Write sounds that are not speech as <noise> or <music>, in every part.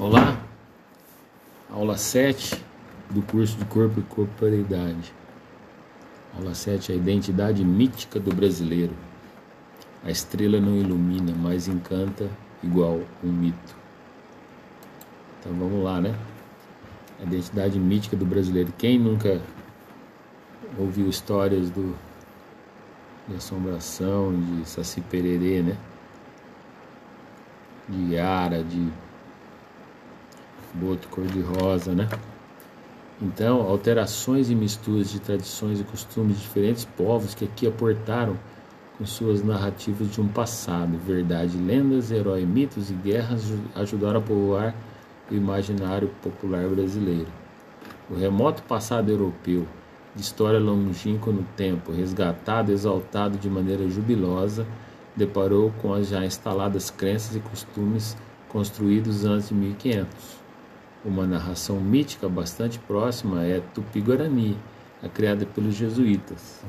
Olá, aula 7 do curso de Corpo e Corporeidade. Aula 7, a identidade mítica do brasileiro. A estrela não ilumina, mas encanta igual um mito. Então vamos lá, né? A identidade mítica do brasileiro. Quem nunca ouviu histórias do, de assombração, de Saci Pererê, né? De Yara, de boto cor-de-rosa, né? Então, alterações e misturas de tradições e costumes de diferentes povos que aqui aportaram com suas narrativas de um passado, verdade, lendas, heróis, mitos e guerras ajudaram a povoar o imaginário popular brasileiro. O remoto passado europeu, de história longínqua no tempo, resgatado, exaltado de maneira jubilosa, deparou com as já instaladas crenças e costumes construídos antes de 1500 uma narração mítica bastante próxima é Tupi-Guarani, a criada pelos jesuítas.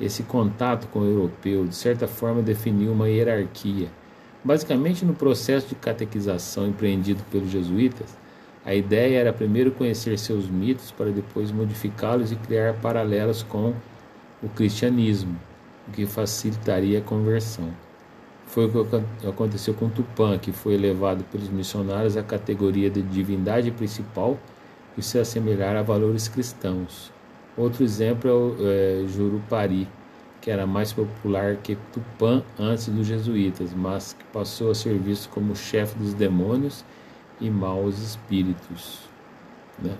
Esse contato com o europeu, de certa forma, definiu uma hierarquia. Basicamente, no processo de catequização empreendido pelos jesuítas, a ideia era primeiro conhecer seus mitos para depois modificá-los e criar paralelos com o cristianismo, o que facilitaria a conversão. Foi o que aconteceu com Tupã, que foi elevado pelos missionários à categoria de divindade principal e se assemelhar a valores cristãos. Outro exemplo é o é, Jurupari, que era mais popular que Tupã antes dos jesuítas, mas que passou a ser visto como chefe dos demônios e maus espíritos. Né?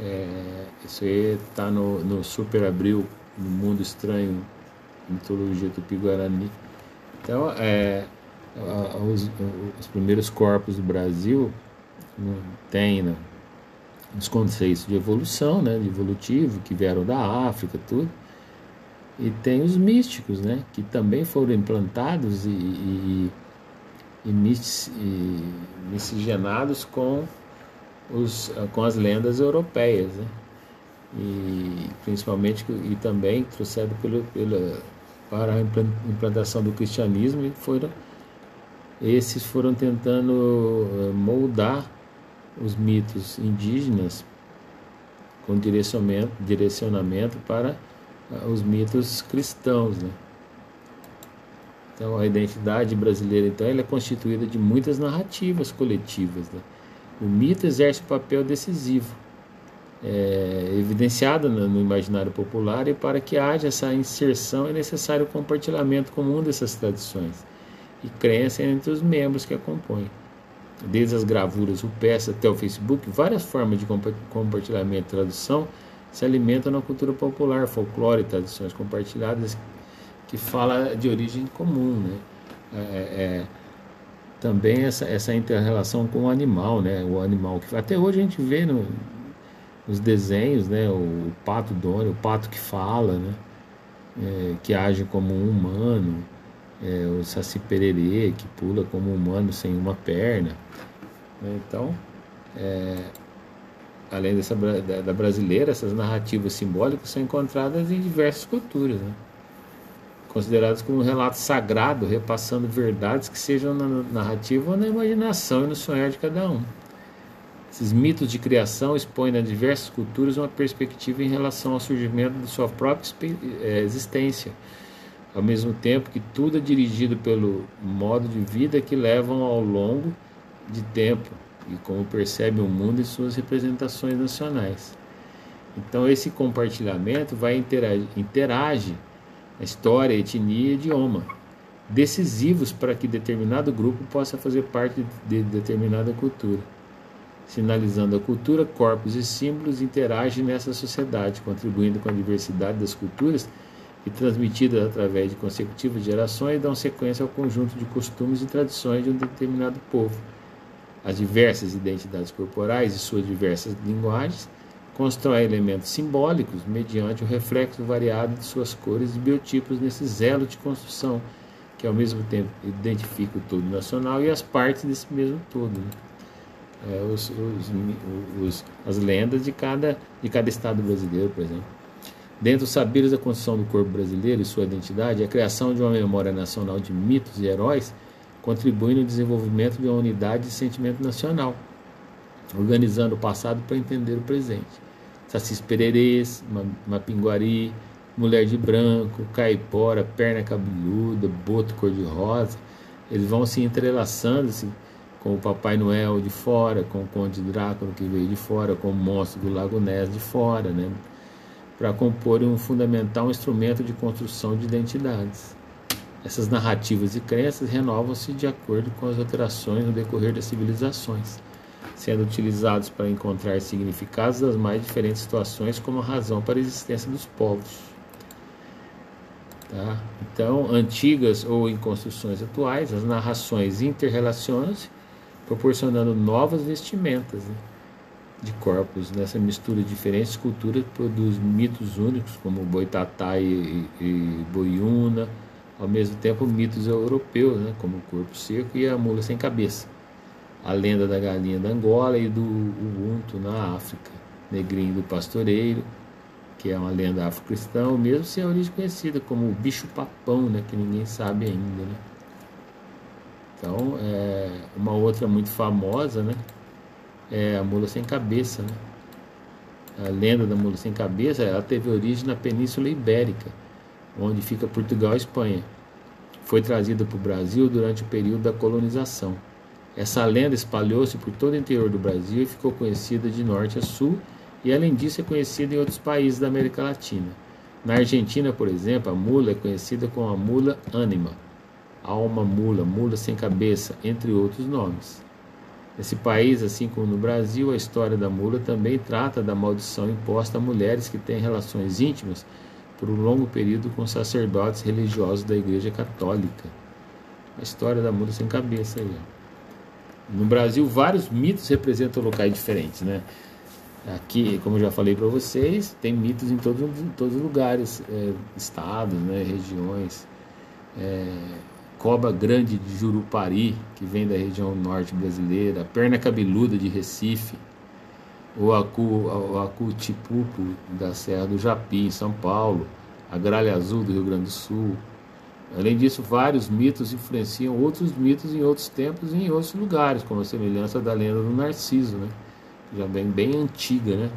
É, isso aí está no, no Super Abril, no Mundo Estranho, Mitologia Tupi-Guarani. Então, é, os, os, primeiros corpos do Brasil têm né, os conceitos de evolução, né, de evolutivo, que vieram da África, tudo. E tem os místicos, né, que também foram implantados e, e, e, e miscigenados com, os, com as lendas europeias, né? E principalmente e também trouxeram pelo, pela para a implantação do cristianismo e foram esses foram tentando eh, moldar os mitos indígenas com direcionamento, direcionamento para ah, os mitos cristãos, né? Então a identidade brasileira então ela é constituída de muitas narrativas coletivas. Né? O mito exerce um papel decisivo é, evidenciada no, imaginário popular e para que haja essa inserção é necessário o compartilhamento comum dessas tradições e crença entre os membros que a compõem. Desde as gravuras rupestres até o Facebook, várias formas de compartilhamento e tradução se alimentam na cultura popular, folclore tradições compartilhadas que fala de origem comum, né? É, é, é também essa, essa inter-relação com o animal, né? O animal que até hoje a gente vê no, os desenhos, né? O, o pato Donnie, o pato que fala, né? É, que age como um humano, é, o Saci Pererê, que pula como um humano sem uma perna. Né? Então, é, além dessa, da, da, brasileira, essas narrativas simbólicas são encontradas em diversas culturas, né? consideradas como um relato sagrado, repassando verdades que sejam na narrativa ou na imaginação e no sonhar de cada um. Esses mitos de criação expõem nas diversas culturas uma perspectiva em relação ao surgimento de sua própria eh, existência, ao mesmo tempo que tudo é dirigido pelo modo de vida que levam ao longo de tempo e como percebem o mundo e suas representações nacionais. Então esse compartilhamento vai interagir, interage a história, a etnia e idioma, decisivos para que determinado grupo possa fazer parte de determinada cultura sinalizando a cultura, corpos e símbolos interagem nessa sociedade, contribuindo com a diversidade das culturas e transmitidas através de consecutivas gerações dão sequência ao conjunto de costumes e tradições de um determinado povo. As diversas identidades corporais e suas diversas linguagens constroem elementos simbólicos mediante o reflexo variado de suas cores e biotipos nesse zelo de construção, que ao mesmo tempo identifica o todo nacional e as partes desse mesmo todo. É, os, os, os, as lendas de cada, de cada estado brasileiro, por exemplo. Dentro dos saberes da construção do corpo brasileiro e sua identidade, a criação de uma memória nacional de mitos e heróis contribuem no desenvolvimento de uma unidade de sentimento nacional, organizando o passado para entender o presente. Sacis pererês, mapinguari, mulher de branco, caipora, perna cabeluda, boto cor-de-rosa, eles vão se entrelaçando assim, com o Papai Noel de fora, com o Conde Drácula que veio de fora, com o monstro do Lago Ness de fora, né? para compor um fundamental instrumento de construção de identidades. Essas narrativas e crenças renovam-se de acordo com as alterações no decorrer das civilizações, sendo utilizados para encontrar significados das mais diferentes situações como razão para a existência dos povos. Tá? Então, antigas ou em construções atuais, as narrações interrelacionam-se, proporcionando novas vestimentas né, de corpos. Nessa mistura de diferentes culturas, produz mitos únicos, como Boitatá e, e, e Boiúna, ao mesmo tempo mitos europeus, né, como o corpo seco e a mula sem cabeça. A lenda da galinha da Angola e do Ubuntu na África, negrinho do pastoreiro, que é uma lenda afro-cristã, mesmo sem origem conhecida como o bicho-papão, né, que ninguém sabe ainda. Né? Então, é, uma outra muito famosa né, é a mula sem cabeça. Né? A lenda da mula sem cabeça ela teve origem na Península Ibérica, onde fica Portugal e Espanha. Foi trazida para o Brasil durante o período da colonização. Essa lenda espalhou-se por todo o interior do Brasil e ficou conhecida de norte a sul e além disso é conhecida em outros países da América Latina. Na Argentina, por exemplo, a mula é conhecida como a mula ânima, alma mula, mula sem cabeça, entre outros nomes. Nesse país, assim como no Brasil, a história da mula também trata da maldição imposta a mulheres que têm relações íntimas por um longo período com sacerdotes religiosos da Igreja Católica. A história da mula sem cabeça aí. No Brasil, vários mitos representam locais diferentes, né? Aqui, como eu já falei para vocês, tem mitos em todos, em todos os lugares, é, estados, né, regiões. É, cobra grande de Jurupari, que vem da região norte brasileira, perna cabeluda de Recife, o acu, o acu tipupo da Serra do Japi, em São Paulo, a gralha azul do Rio Grande do Sul. Além disso, vários mitos influenciam outros mitos em outros tempos e em outros lugares, como a semelhança da lenda do Narciso, né? já bem, bem antiga, né?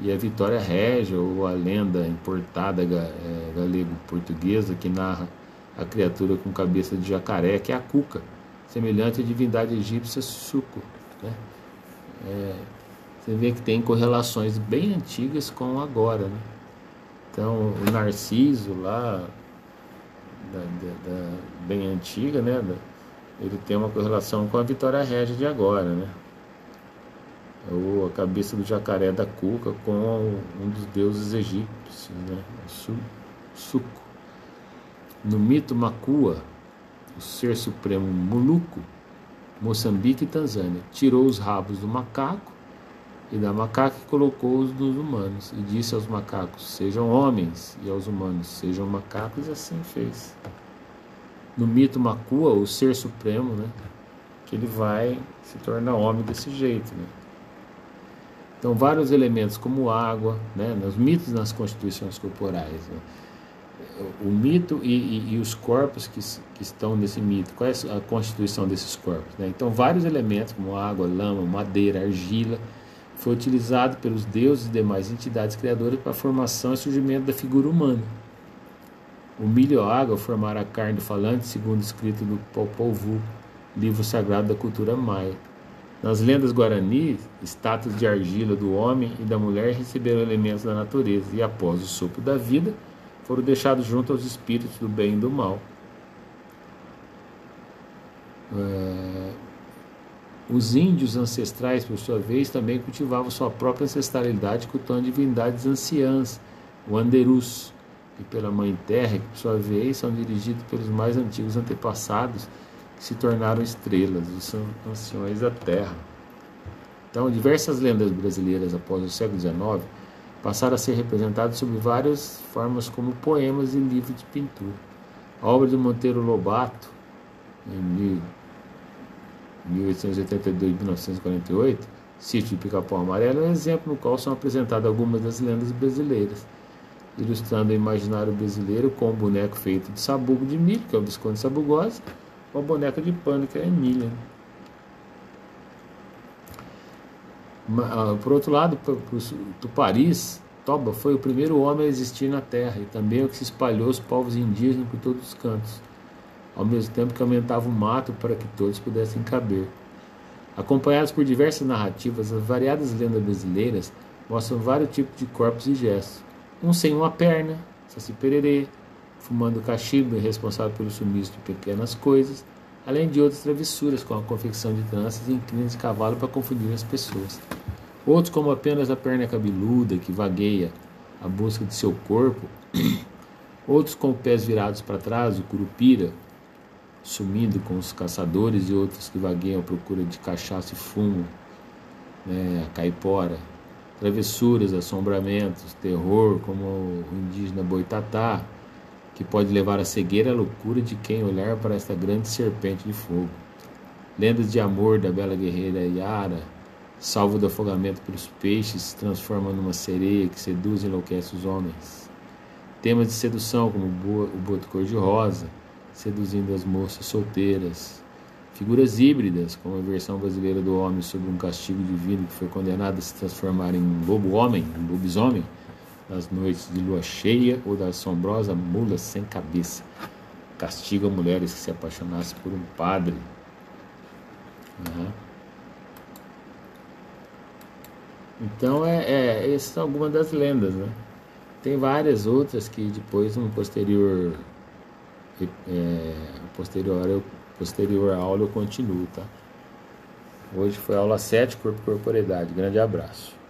E a Vitória Régia, ou a lenda importada é, galego-portuguesa, que narra a criatura com cabeça de jacaré, que é a cuca, semelhante à divindade egípcia Suco. Né? É, você vê que tem correlações bem antigas com agora. Né? Então, o Narciso lá, da, da, da, bem antiga, né? ele tem uma correlação com a Vitória Régia de agora. Né? ou a cabeça do jacaré da cuca com um dos deuses egípcios, né? Suco. No mito Makua, o ser supremo Muluco, Moçambique e Tanzânia, tirou os rabos do macaco e da macaca e colocou-os nos humanos, e disse aos macacos: Sejam homens, e aos humanos: Sejam macacos, e assim fez. No mito Makua, o ser supremo, né, que ele vai se tornar homem desse jeito, né? Então, vários elementos como água, né, nos mitos nas constituições corporais. Né? O mito e, e, e, os corpos que, que estão nesse mito, qual é a constituição desses corpos? Né? Então, vários elementos como água, lama, madeira, argila, foi utilizado pelos deuses e demais entidades criadoras para a formação e surgimento da figura humana. O milho e a água formaram a carne do falante, segundo escrito do Popol Vuh, livro sagrado da cultura maia. Nas lendas guarani, estátuas de argila do homem e da mulher receberam elementos da natureza e, após o sopro da vida, foram deixados junto aos espíritos do bem e do mal. É... Os índios ancestrais, por sua vez, também cultivavam sua própria ancestralidade, cultuando divindades anciãs, o Anderus, e pela Mãe Terra, que por sua vez são dirigidos pelos mais antigos antepassados se tornaram estrelas, os anciões da terra. Então, diversas lendas brasileiras após o século XIX passaram a ser representadas sob várias formas como poemas e livros de pintura. A obra de Monteiro Lobato, em 1882 e 1948, Sítio de Pica-Pau Amarelo, é um exemplo no qual são apresentadas algumas das lendas brasileiras, ilustrando o imaginário brasileiro com um boneco feito de sabugo de milho, que é o Visconde Sabugosa, com a boneca de pano, que é a Emília. Né? Ah, por outro lado, Tupariz, Toba foi o primeiro homem a existir na Terra e também o que se espalhou os povos indígenas por todos os cantos, ao mesmo tempo que aumentava o mato para que todos pudessem caber. Acompanhados por diversas narrativas, as variadas lendas brasileiras mostram vários tipos de corpos e gestos. Um sem uma perna, Saci Pererê, fumando cachimbo e responsável pelo sumiço de pequenas coisas, além de outras travessuras, como a confecção de tranças e crinas de cavalo para confundir as pessoas. Outros, como apenas a perna cabeluda que vagueia à busca de seu corpo, <clears throat> outros com pés virados para trás, o curupira, sumindo com os caçadores e outros que vagueiam à procura de cachaça e fumo, né, a caipora, travessuras, assombramentos, terror, como o indígena boitatá, que pode levar à cegueira a loucura de quem olhar para esta grande serpente de fogo. Lendas de amor da bela guerreira Yara, salvo do afogamento pelos peixes, se transforma numa sereia que seduz e enlouquece os homens. Temas de sedução, como o boto cor-de-rosa, seduzindo as moças solteiras. Figuras híbridas, como a versão brasileira do homem sobre um castigo divino que foi condenado a se transformar em lobo-homem, lobisomem, nas noites de lua cheia ou da assombrosa mula sem cabeça. Castiga mulheres que se apaixonassem por um padre. Uhum. Então, é, é, essas são algumas das lendas, né? Tem várias outras que depois, no posterior, é, posterior, posterior aula, eu continuo, tá? Hoje foi aula 7, Corpo e Corporeidade. Grande abraço.